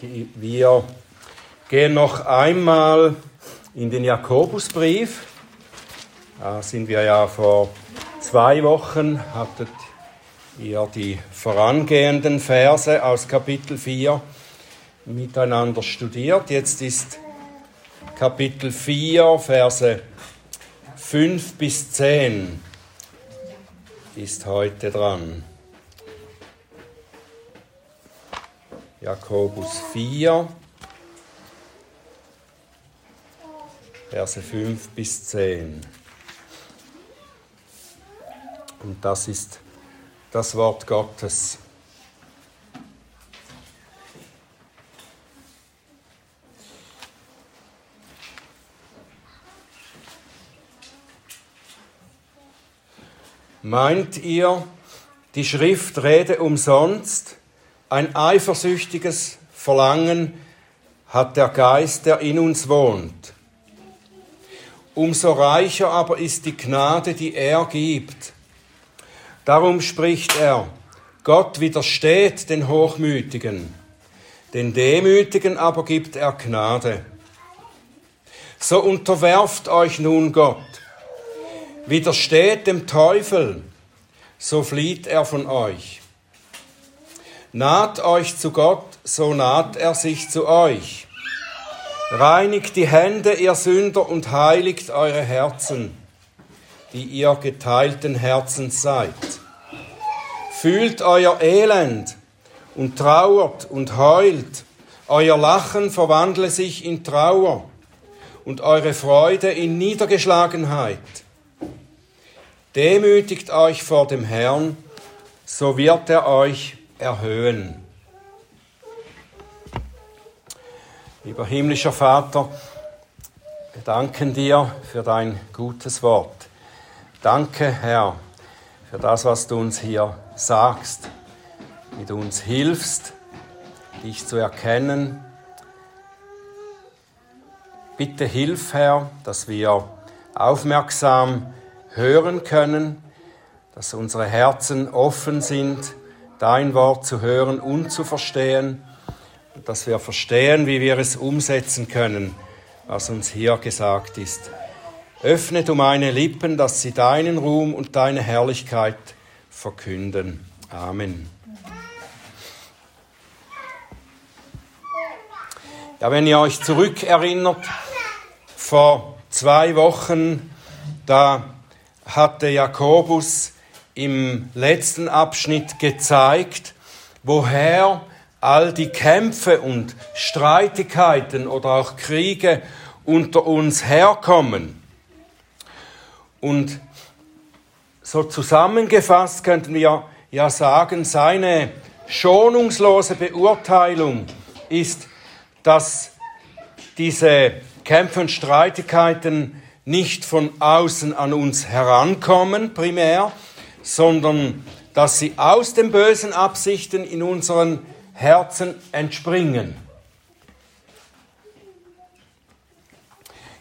Die, wir gehen noch einmal in den Jakobusbrief. Da sind wir ja vor zwei Wochen, hattet ihr die vorangehenden Verse aus Kapitel 4 miteinander studiert. Jetzt ist Kapitel 4, Verse 5 bis 10 ist heute dran. Jakobus 4, Verse 5 bis 10. Und das ist das Wort Gottes. Meint ihr, die Schrift rede umsonst? Ein eifersüchtiges Verlangen hat der Geist, der in uns wohnt. Umso reicher aber ist die Gnade, die er gibt. Darum spricht er, Gott widersteht den Hochmütigen, den Demütigen aber gibt er Gnade. So unterwerft euch nun Gott, widersteht dem Teufel, so flieht er von euch. Naht euch zu Gott, so naht er sich zu euch. Reinigt die Hände, ihr Sünder, und heiligt eure Herzen, die ihr geteilten Herzens seid. Fühlt euer Elend und trauert und heult. Euer Lachen verwandle sich in Trauer und eure Freude in Niedergeschlagenheit. Demütigt euch vor dem Herrn, so wird er euch erhöhen. Lieber himmlischer Vater, wir danken dir für dein gutes Wort. Danke, Herr, für das, was du uns hier sagst, wie du uns hilfst, dich zu erkennen. Bitte hilf, Herr, dass wir aufmerksam hören können, dass unsere Herzen offen sind dein Wort zu hören und zu verstehen, dass wir verstehen, wie wir es umsetzen können, was uns hier gesagt ist. Öffne du meine Lippen, dass sie deinen Ruhm und deine Herrlichkeit verkünden. Amen. Ja, wenn ihr euch zurückerinnert, vor zwei Wochen, da hatte Jakobus im letzten Abschnitt gezeigt, woher all die Kämpfe und Streitigkeiten oder auch Kriege unter uns herkommen. Und so zusammengefasst könnten wir ja sagen, seine schonungslose Beurteilung ist, dass diese Kämpfe und Streitigkeiten nicht von außen an uns herankommen primär, sondern dass sie aus den bösen Absichten in unseren Herzen entspringen.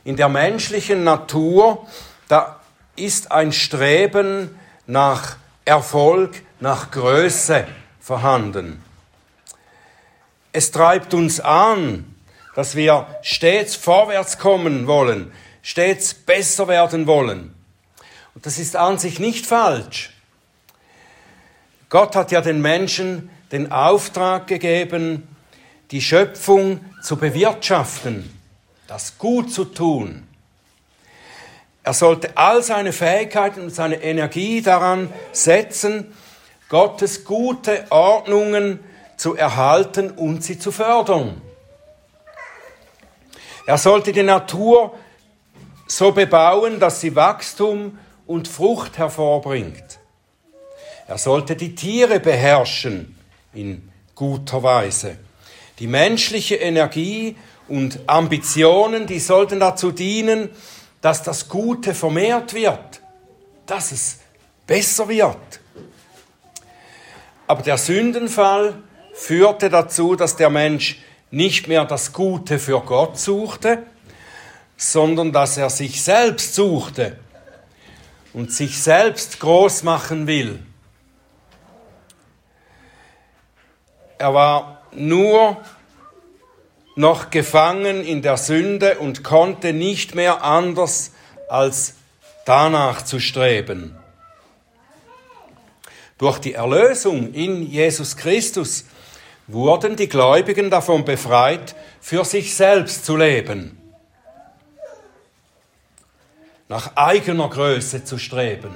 In der menschlichen Natur, da ist ein Streben nach Erfolg, nach Größe vorhanden. Es treibt uns an, dass wir stets vorwärts kommen wollen, stets besser werden wollen. Und das ist an sich nicht falsch. Gott hat ja den Menschen den Auftrag gegeben, die Schöpfung zu bewirtschaften, das gut zu tun. Er sollte all seine Fähigkeiten und seine Energie daran setzen, Gottes gute Ordnungen zu erhalten und sie zu fördern. Er sollte die Natur so bebauen, dass sie Wachstum und Frucht hervorbringt. Er sollte die Tiere beherrschen in guter Weise. Die menschliche Energie und Ambitionen, die sollten dazu dienen, dass das Gute vermehrt wird, dass es besser wird. Aber der Sündenfall führte dazu, dass der Mensch nicht mehr das Gute für Gott suchte, sondern dass er sich selbst suchte und sich selbst groß machen will. Er war nur noch gefangen in der Sünde und konnte nicht mehr anders als danach zu streben. Durch die Erlösung in Jesus Christus wurden die Gläubigen davon befreit, für sich selbst zu leben, nach eigener Größe zu streben.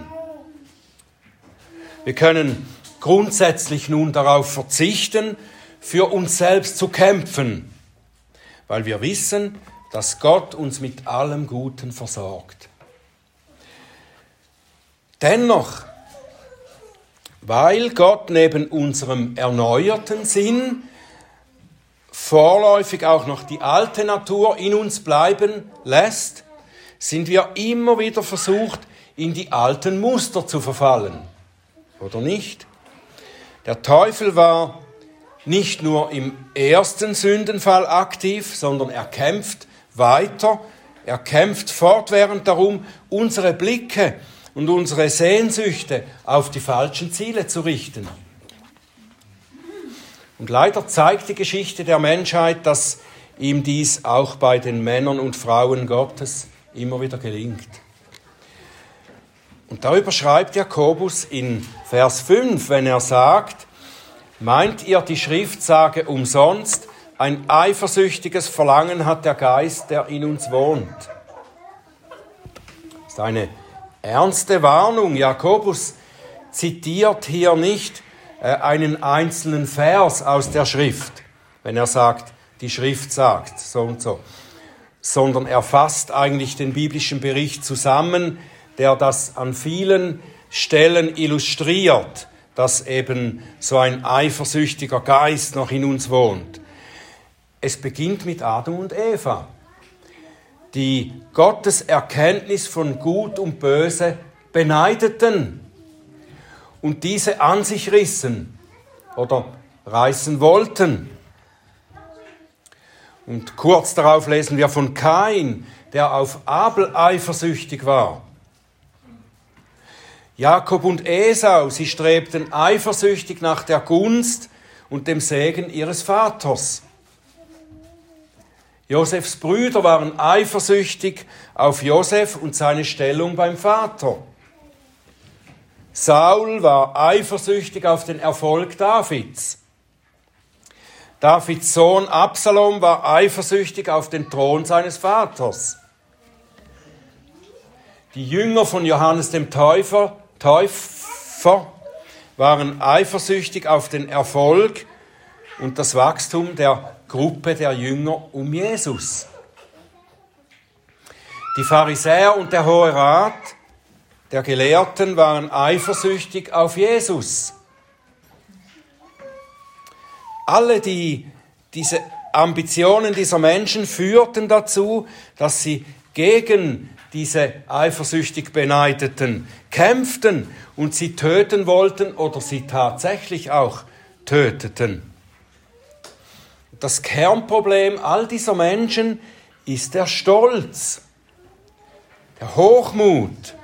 Wir können grundsätzlich nun darauf verzichten, für uns selbst zu kämpfen, weil wir wissen, dass Gott uns mit allem Guten versorgt. Dennoch, weil Gott neben unserem erneuerten Sinn vorläufig auch noch die alte Natur in uns bleiben lässt, sind wir immer wieder versucht, in die alten Muster zu verfallen. Oder nicht? Der Teufel war nicht nur im ersten Sündenfall aktiv, sondern er kämpft weiter, er kämpft fortwährend darum, unsere Blicke und unsere Sehnsüchte auf die falschen Ziele zu richten. Und leider zeigt die Geschichte der Menschheit, dass ihm dies auch bei den Männern und Frauen Gottes immer wieder gelingt. Und darüber schreibt Jakobus in Vers 5, wenn er sagt, Meint ihr, die Schrift sage umsonst, ein eifersüchtiges Verlangen hat der Geist, der in uns wohnt? Das ist eine ernste Warnung. Jakobus zitiert hier nicht äh, einen einzelnen Vers aus der Schrift, wenn er sagt, die Schrift sagt so und so, sondern er fasst eigentlich den biblischen Bericht zusammen, der das an vielen Stellen illustriert dass eben so ein eifersüchtiger Geist noch in uns wohnt. Es beginnt mit Adam und Eva, die Gottes Erkenntnis von Gut und Böse beneideten und diese an sich rissen oder reißen wollten. Und kurz darauf lesen wir von Kain, der auf Abel eifersüchtig war. Jakob und Esau, sie strebten eifersüchtig nach der Gunst und dem Segen ihres Vaters. Josefs Brüder waren eifersüchtig auf Josef und seine Stellung beim Vater. Saul war eifersüchtig auf den Erfolg Davids. Davids Sohn Absalom war eifersüchtig auf den Thron seines Vaters. Die Jünger von Johannes dem Täufer Täufer waren eifersüchtig auf den Erfolg und das Wachstum der Gruppe der Jünger um Jesus. Die Pharisäer und der Hohe Rat der Gelehrten waren eifersüchtig auf Jesus. Alle die, diese Ambitionen dieser Menschen führten dazu, dass sie gegen diese eifersüchtig Beneideten kämpften und sie töten wollten oder sie tatsächlich auch töteten. Das Kernproblem all dieser Menschen ist der Stolz, der Hochmut.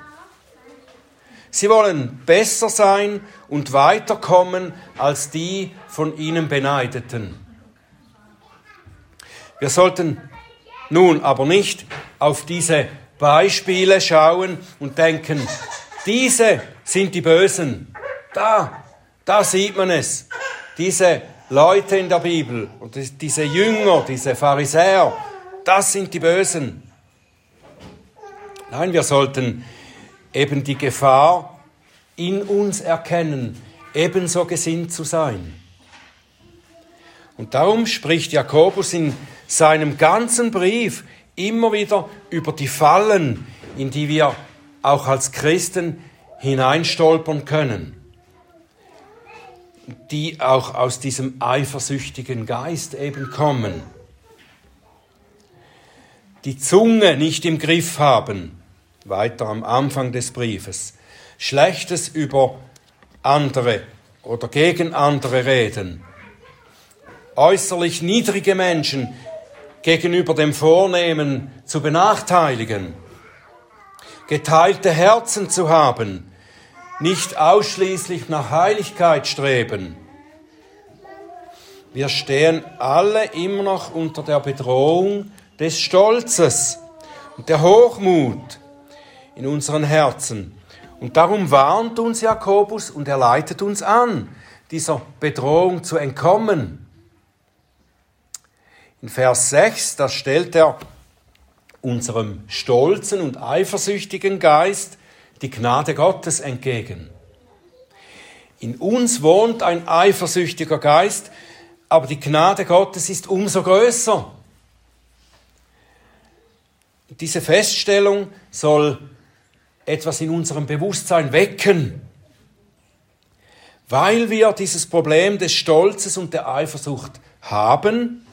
Sie wollen besser sein und weiterkommen als die von ihnen Beneideten. Wir sollten nun aber nicht auf diese Beispiele schauen und denken, diese sind die Bösen. Da, da sieht man es. Diese Leute in der Bibel und diese Jünger, diese Pharisäer, das sind die Bösen. Nein, wir sollten eben die Gefahr in uns erkennen, ebenso gesinnt zu sein. Und darum spricht Jakobus in seinem ganzen Brief immer wieder über die Fallen, in die wir auch als Christen hineinstolpern können, die auch aus diesem eifersüchtigen Geist eben kommen. Die Zunge nicht im Griff haben, weiter am Anfang des Briefes, Schlechtes über andere oder gegen andere reden, äußerlich niedrige Menschen gegenüber dem Vornehmen zu benachteiligen, geteilte Herzen zu haben, nicht ausschließlich nach Heiligkeit streben. Wir stehen alle immer noch unter der Bedrohung des Stolzes und der Hochmut in unseren Herzen. Und darum warnt uns Jakobus und er leitet uns an, dieser Bedrohung zu entkommen. In Vers 6, da stellt er unserem stolzen und eifersüchtigen Geist die Gnade Gottes entgegen. In uns wohnt ein eifersüchtiger Geist, aber die Gnade Gottes ist umso größer. Diese Feststellung soll etwas in unserem Bewusstsein wecken, weil wir dieses Problem des Stolzes und der Eifersucht haben,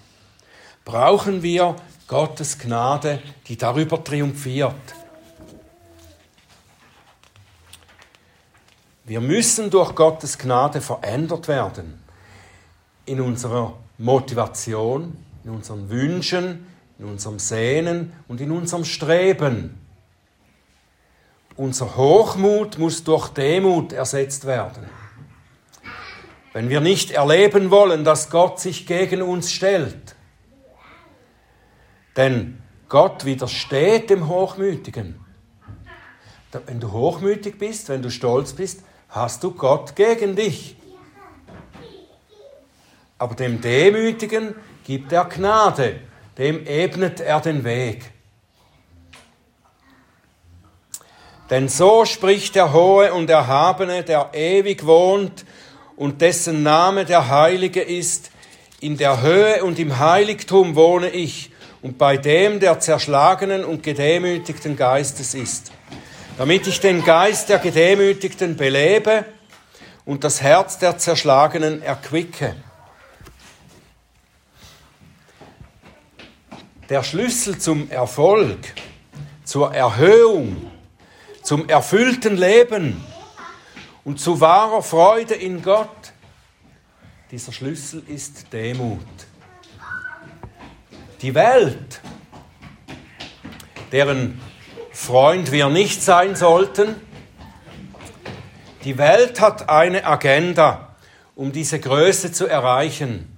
brauchen wir Gottes Gnade, die darüber triumphiert. Wir müssen durch Gottes Gnade verändert werden. In unserer Motivation, in unseren Wünschen, in unserem Sehnen und in unserem Streben. Unser Hochmut muss durch Demut ersetzt werden. Wenn wir nicht erleben wollen, dass Gott sich gegen uns stellt, denn Gott widersteht dem Hochmütigen. Wenn du hochmütig bist, wenn du stolz bist, hast du Gott gegen dich. Aber dem Demütigen gibt er Gnade, dem ebnet er den Weg. Denn so spricht der Hohe und Erhabene, der ewig wohnt und dessen Name der Heilige ist. In der Höhe und im Heiligtum wohne ich und bei dem der zerschlagenen und gedemütigten Geistes ist, damit ich den Geist der Gedemütigten belebe und das Herz der Zerschlagenen erquicke. Der Schlüssel zum Erfolg, zur Erhöhung, zum erfüllten Leben und zu wahrer Freude in Gott, dieser Schlüssel ist Demut. Die Welt, deren Freund wir nicht sein sollten, die Welt hat eine Agenda, um diese Größe zu erreichen.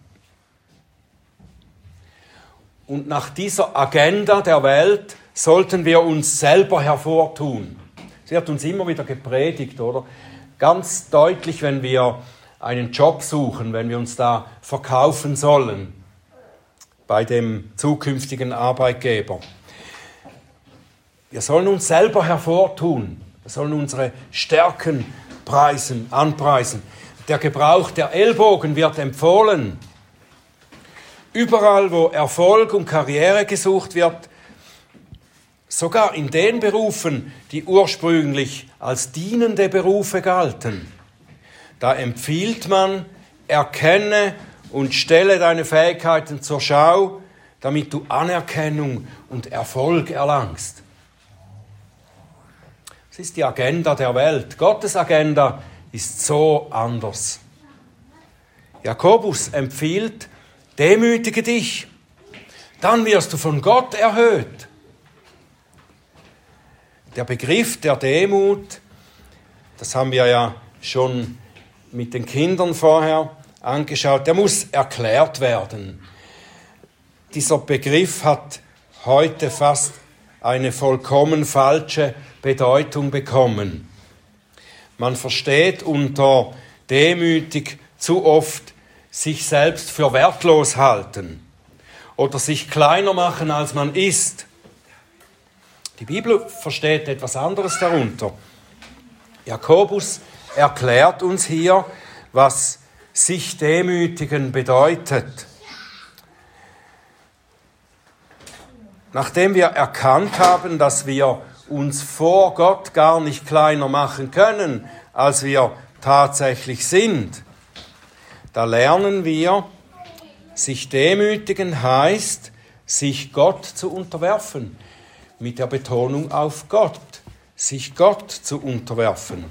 Und nach dieser Agenda der Welt sollten wir uns selber hervortun. Sie hat uns immer wieder gepredigt, oder? Ganz deutlich, wenn wir einen Job suchen, wenn wir uns da verkaufen sollen bei dem zukünftigen Arbeitgeber. Wir sollen uns selber hervortun. Wir sollen unsere Stärken preisen, anpreisen. Der Gebrauch der Ellbogen wird empfohlen. Überall, wo Erfolg und Karriere gesucht wird, sogar in den Berufen, die ursprünglich als dienende Berufe galten, da empfiehlt man, erkenne und stelle deine Fähigkeiten zur Schau, damit du Anerkennung und Erfolg erlangst. Das ist die Agenda der Welt. Gottes Agenda ist so anders. Jakobus empfiehlt, demütige dich, dann wirst du von Gott erhöht. Der Begriff der Demut, das haben wir ja schon mit den Kindern vorher angeschaut, der muss erklärt werden. Dieser Begriff hat heute fast eine vollkommen falsche Bedeutung bekommen. Man versteht unter demütig zu oft sich selbst für wertlos halten oder sich kleiner machen, als man ist. Die Bibel versteht etwas anderes darunter. Jakobus erklärt uns hier, was sich demütigen bedeutet. Nachdem wir erkannt haben, dass wir uns vor Gott gar nicht kleiner machen können, als wir tatsächlich sind, da lernen wir, sich demütigen heißt, sich Gott zu unterwerfen, mit der Betonung auf Gott, sich Gott zu unterwerfen.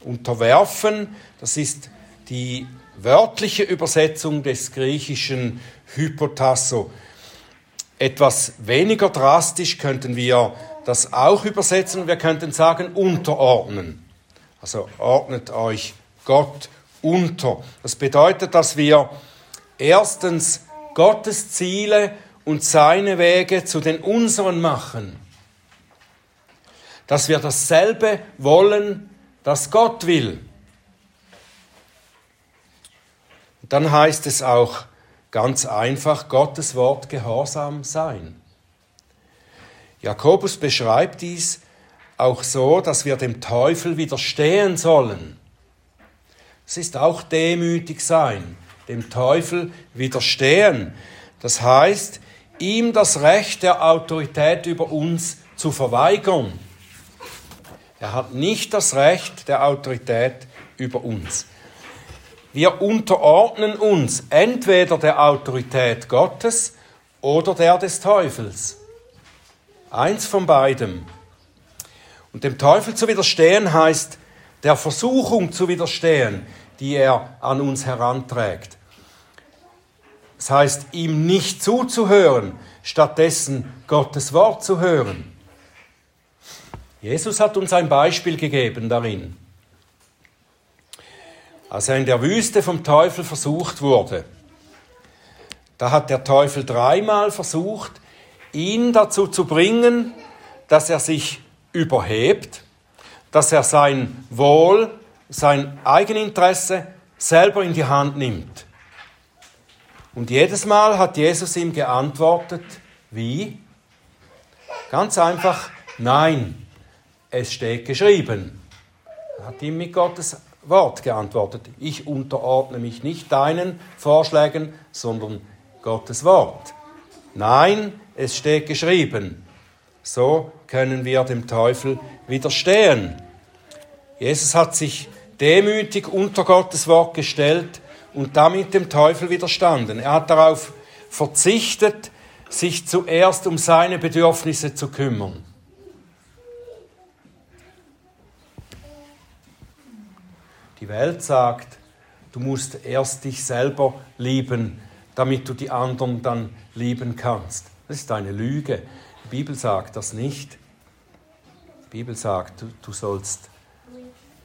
Unterwerfen, das ist die wörtliche Übersetzung des griechischen Hypotasso. Etwas weniger drastisch könnten wir das auch übersetzen. Wir könnten sagen unterordnen. Also ordnet euch Gott unter. Das bedeutet, dass wir erstens Gottes Ziele und seine Wege zu den unseren machen. Dass wir dasselbe wollen, das Gott will. Dann heißt es auch ganz einfach, Gottes Wort gehorsam sein. Jakobus beschreibt dies auch so, dass wir dem Teufel widerstehen sollen. Es ist auch demütig sein, dem Teufel widerstehen. Das heißt, ihm das Recht der Autorität über uns zu verweigern. Er hat nicht das Recht der Autorität über uns. Wir unterordnen uns entweder der Autorität Gottes oder der des Teufels. Eins von beidem. Und dem Teufel zu widerstehen heißt, der Versuchung zu widerstehen, die er an uns heranträgt. Das heißt, ihm nicht zuzuhören, stattdessen Gottes Wort zu hören. Jesus hat uns ein Beispiel gegeben darin. Als er in der Wüste vom Teufel versucht wurde, da hat der Teufel dreimal versucht, ihn dazu zu bringen, dass er sich überhebt, dass er sein Wohl, sein Eigeninteresse selber in die Hand nimmt. Und jedes Mal hat Jesus ihm geantwortet, wie? Ganz einfach, nein, es steht geschrieben. Er hat ihm mit Gottes Wort geantwortet. Ich unterordne mich nicht deinen Vorschlägen, sondern Gottes Wort. Nein, es steht geschrieben. So können wir dem Teufel widerstehen. Jesus hat sich demütig unter Gottes Wort gestellt und damit dem Teufel widerstanden. Er hat darauf verzichtet, sich zuerst um seine Bedürfnisse zu kümmern. Die Welt sagt, du musst erst dich selber lieben, damit du die anderen dann lieben kannst. Das ist eine Lüge. Die Bibel sagt das nicht. Die Bibel sagt, du, du sollst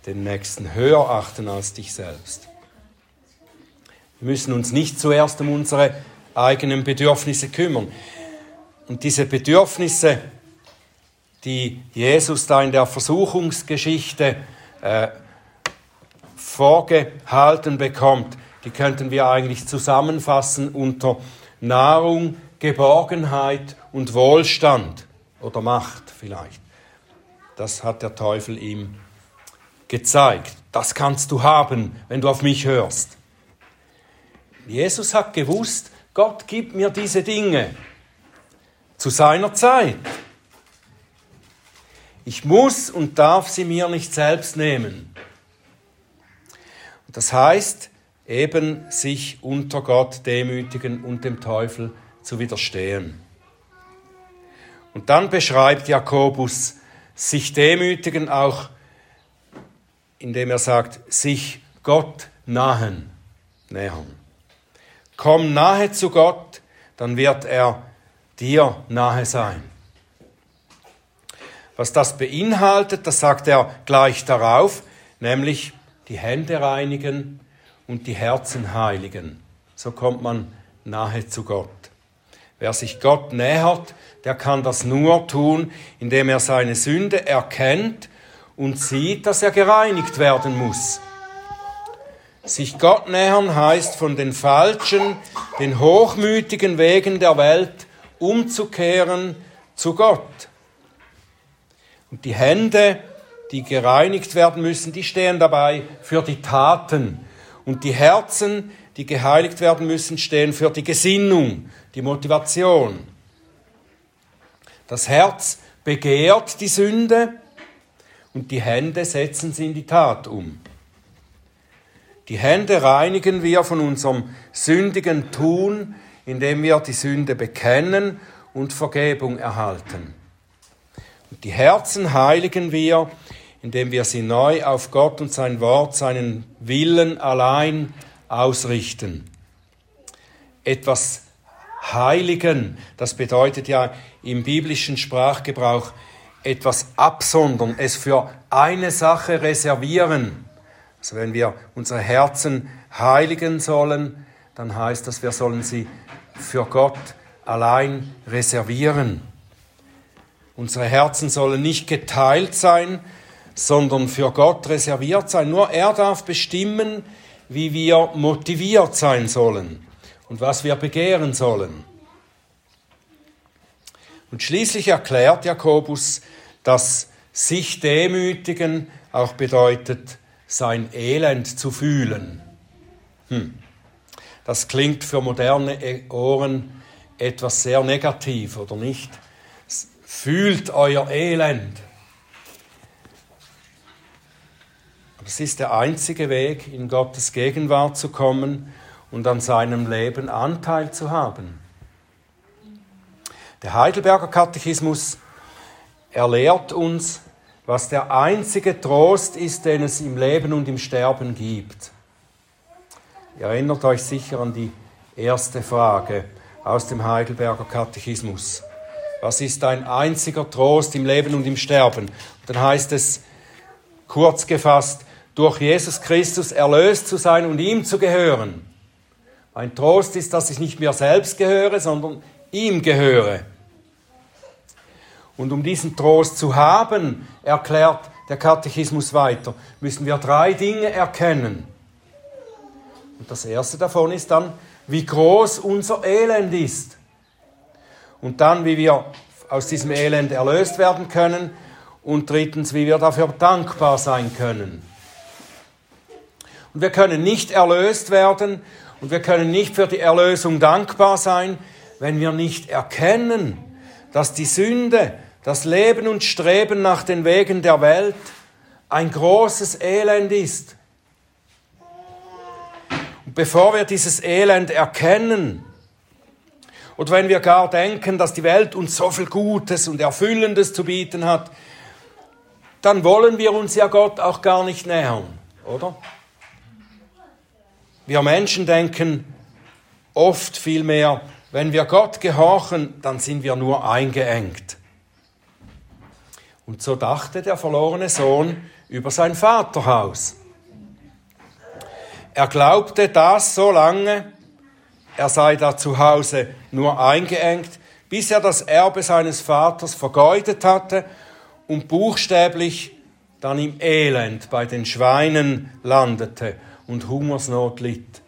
den Nächsten höher achten als dich selbst. Wir müssen uns nicht zuerst um unsere eigenen Bedürfnisse kümmern. Und diese Bedürfnisse, die Jesus da in der Versuchungsgeschichte äh, vorgehalten bekommt, die könnten wir eigentlich zusammenfassen unter Nahrung, Geborgenheit und Wohlstand oder Macht vielleicht. Das hat der Teufel ihm gezeigt. Das kannst du haben, wenn du auf mich hörst. Jesus hat gewusst, Gott gibt mir diese Dinge zu seiner Zeit. Ich muss und darf sie mir nicht selbst nehmen. Das heißt, eben sich unter Gott demütigen und dem Teufel zu widerstehen. Und dann beschreibt Jakobus sich demütigen auch, indem er sagt, sich Gott nahen, nähern. Komm nahe zu Gott, dann wird er dir nahe sein. Was das beinhaltet, das sagt er gleich darauf, nämlich die Hände reinigen und die Herzen heiligen. So kommt man nahe zu Gott. Wer sich Gott nähert, der kann das nur tun, indem er seine Sünde erkennt und sieht, dass er gereinigt werden muss. Sich Gott nähern heißt von den falschen, den hochmütigen Wegen der Welt umzukehren zu Gott. Und die Hände, die gereinigt werden müssen, die stehen dabei für die Taten. Und die Herzen, die geheiligt werden müssen, stehen für die Gesinnung, die Motivation. Das Herz begehrt die Sünde und die Hände setzen sie in die Tat um. Die Hände reinigen wir von unserem sündigen Tun, indem wir die Sünde bekennen und Vergebung erhalten. Und die Herzen heiligen wir, indem wir sie neu auf Gott und sein Wort, seinen Willen allein ausrichten. Etwas heiligen, das bedeutet ja im biblischen Sprachgebrauch etwas absondern, es für eine Sache reservieren. Also wenn wir unsere Herzen heiligen sollen, dann heißt das, wir sollen sie für Gott allein reservieren. Unsere Herzen sollen nicht geteilt sein, sondern für Gott reserviert sein. Nur er darf bestimmen, wie wir motiviert sein sollen und was wir begehren sollen. Und schließlich erklärt Jakobus, dass sich demütigen auch bedeutet, sein Elend zu fühlen. Hm. Das klingt für moderne Ohren etwas sehr negativ, oder nicht? Fühlt euer Elend. Es ist der einzige Weg, in Gottes Gegenwart zu kommen und an seinem Leben Anteil zu haben. Der Heidelberger Katechismus erlehrt uns, was der einzige Trost ist, den es im Leben und im Sterben gibt. Ihr erinnert euch sicher an die erste Frage aus dem Heidelberger Katechismus. Was ist ein einziger Trost im Leben und im Sterben? dann heißt es kurz gefasst, durch Jesus Christus erlöst zu sein und ihm zu gehören. Ein Trost ist, dass ich nicht mir selbst gehöre, sondern ihm gehöre. Und um diesen Trost zu haben, erklärt der Katechismus weiter, müssen wir drei Dinge erkennen. Und das erste davon ist dann, wie groß unser Elend ist. Und dann, wie wir aus diesem Elend erlöst werden können. Und drittens, wie wir dafür dankbar sein können. Und wir können nicht erlöst werden und wir können nicht für die Erlösung dankbar sein, wenn wir nicht erkennen, dass die Sünde, das Leben und Streben nach den Wegen der Welt ein großes Elend ist. Und bevor wir dieses Elend erkennen, oder wenn wir gar denken, dass die Welt uns so viel Gutes und Erfüllendes zu bieten hat, dann wollen wir uns ja Gott auch gar nicht nähern, oder? Wir Menschen denken oft vielmehr, wenn wir Gott gehorchen, dann sind wir nur eingeengt. Und so dachte der verlorene Sohn über sein Vaterhaus. Er glaubte das so lange, er sei da zu Hause nur eingeengt, bis er das Erbe seines Vaters vergeudet hatte und buchstäblich dann im Elend bei den Schweinen landete und Hungersnot litt.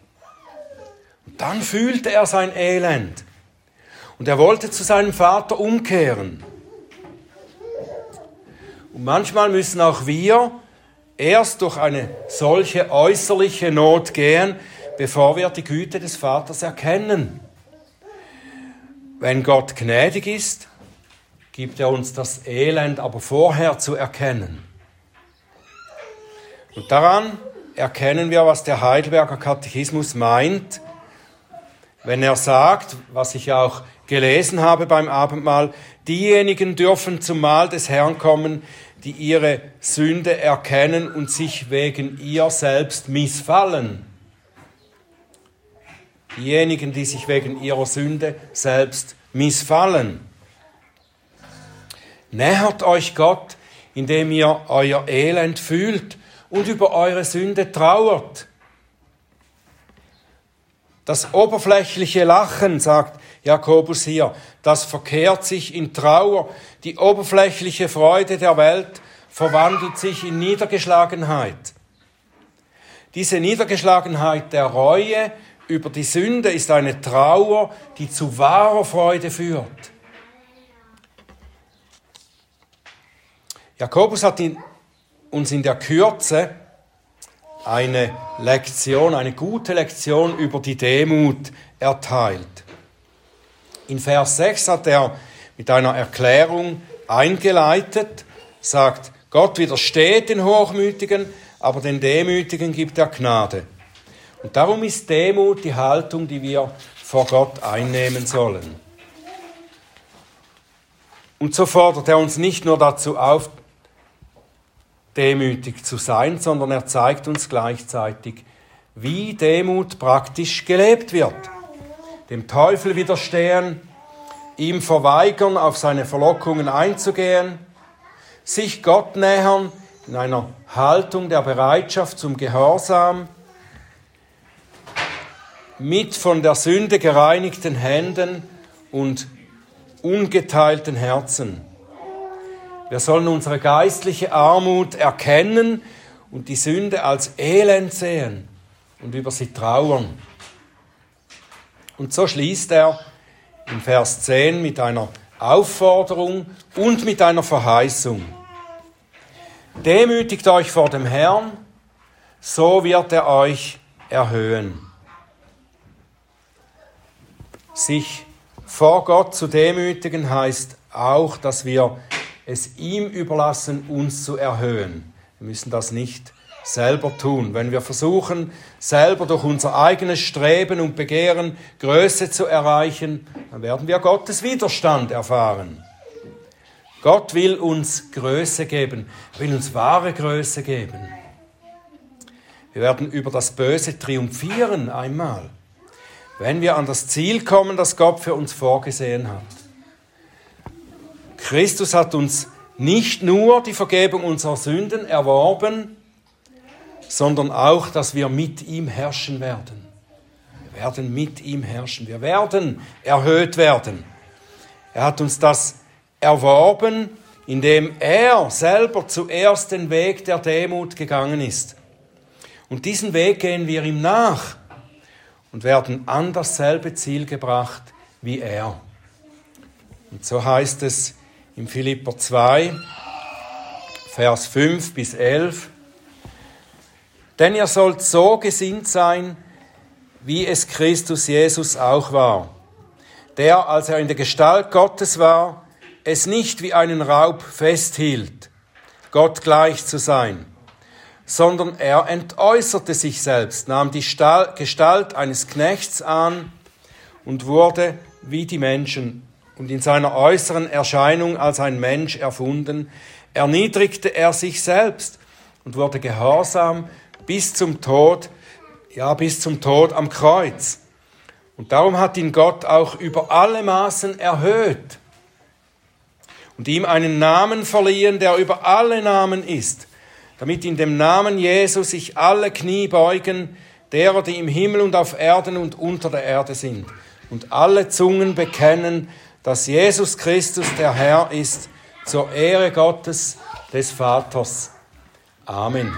Und dann fühlte er sein Elend und er wollte zu seinem Vater umkehren. Und manchmal müssen auch wir erst durch eine solche äußerliche Not gehen, bevor wir die Güte des Vaters erkennen. Wenn Gott gnädig ist, gibt er uns das Elend aber vorher zu erkennen. Und daran erkennen wir, was der Heidelberger Katechismus meint, wenn er sagt, was ich auch gelesen habe beim Abendmahl, diejenigen dürfen zum Mahl des Herrn kommen, die ihre Sünde erkennen und sich wegen ihr selbst missfallen. Diejenigen, die sich wegen ihrer Sünde selbst missfallen. Nähert euch Gott, indem ihr euer Elend fühlt und über eure Sünde trauert. Das oberflächliche Lachen, sagt Jakobus hier, das verkehrt sich in Trauer. Die oberflächliche Freude der Welt verwandelt sich in Niedergeschlagenheit. Diese Niedergeschlagenheit der Reue über die Sünde ist eine Trauer, die zu wahrer Freude führt. Jakobus hat in uns in der Kürze eine Lektion, eine gute Lektion über die Demut erteilt. In Vers 6 hat er mit einer Erklärung eingeleitet, sagt, Gott widersteht den Hochmütigen, aber den Demütigen gibt er Gnade. Und darum ist Demut die Haltung, die wir vor Gott einnehmen sollen. Und so fordert er uns nicht nur dazu auf, demütig zu sein, sondern er zeigt uns gleichzeitig, wie Demut praktisch gelebt wird. Dem Teufel widerstehen, ihm verweigern, auf seine Verlockungen einzugehen, sich Gott nähern in einer Haltung der Bereitschaft zum Gehorsam, mit von der Sünde gereinigten Händen und ungeteilten Herzen. Wir sollen unsere geistliche Armut erkennen und die Sünde als Elend sehen und über sie trauern. Und so schließt er im Vers 10 mit einer Aufforderung und mit einer Verheißung. Demütigt euch vor dem Herrn, so wird er euch erhöhen. Sich vor Gott zu demütigen heißt auch, dass wir es ihm überlassen, uns zu erhöhen. Wir müssen das nicht selber tun. Wenn wir versuchen, selber durch unser eigenes Streben und Begehren Größe zu erreichen, dann werden wir Gottes Widerstand erfahren. Gott will uns Größe geben, will uns wahre Größe geben. Wir werden über das Böse triumphieren einmal, wenn wir an das Ziel kommen, das Gott für uns vorgesehen hat. Christus hat uns nicht nur die Vergebung unserer Sünden erworben, sondern auch, dass wir mit ihm herrschen werden. Wir werden mit ihm herrschen. Wir werden erhöht werden. Er hat uns das erworben, indem er selber zuerst den Weg der Demut gegangen ist. Und diesen Weg gehen wir ihm nach und werden an dasselbe Ziel gebracht wie er. Und so heißt es im Philipper 2, Vers 5 bis 11, denn ihr sollt so gesinnt sein, wie es Christus Jesus auch war, der, als er in der Gestalt Gottes war, es nicht wie einen Raub festhielt, Gott gleich zu sein, sondern er entäußerte sich selbst, nahm die Gestalt eines Knechts an und wurde wie die Menschen und in seiner äußeren Erscheinung als ein Mensch erfunden, erniedrigte er sich selbst und wurde gehorsam bis zum Tod, ja, bis zum Tod am Kreuz. Und darum hat ihn Gott auch über alle Maßen erhöht und ihm einen Namen verliehen, der über alle Namen ist, damit in dem Namen Jesus sich alle Knie beugen, derer, die im Himmel und auf Erden und unter der Erde sind, und alle Zungen bekennen, dass Jesus Christus der Herr ist, zur Ehre Gottes des Vaters. Amen.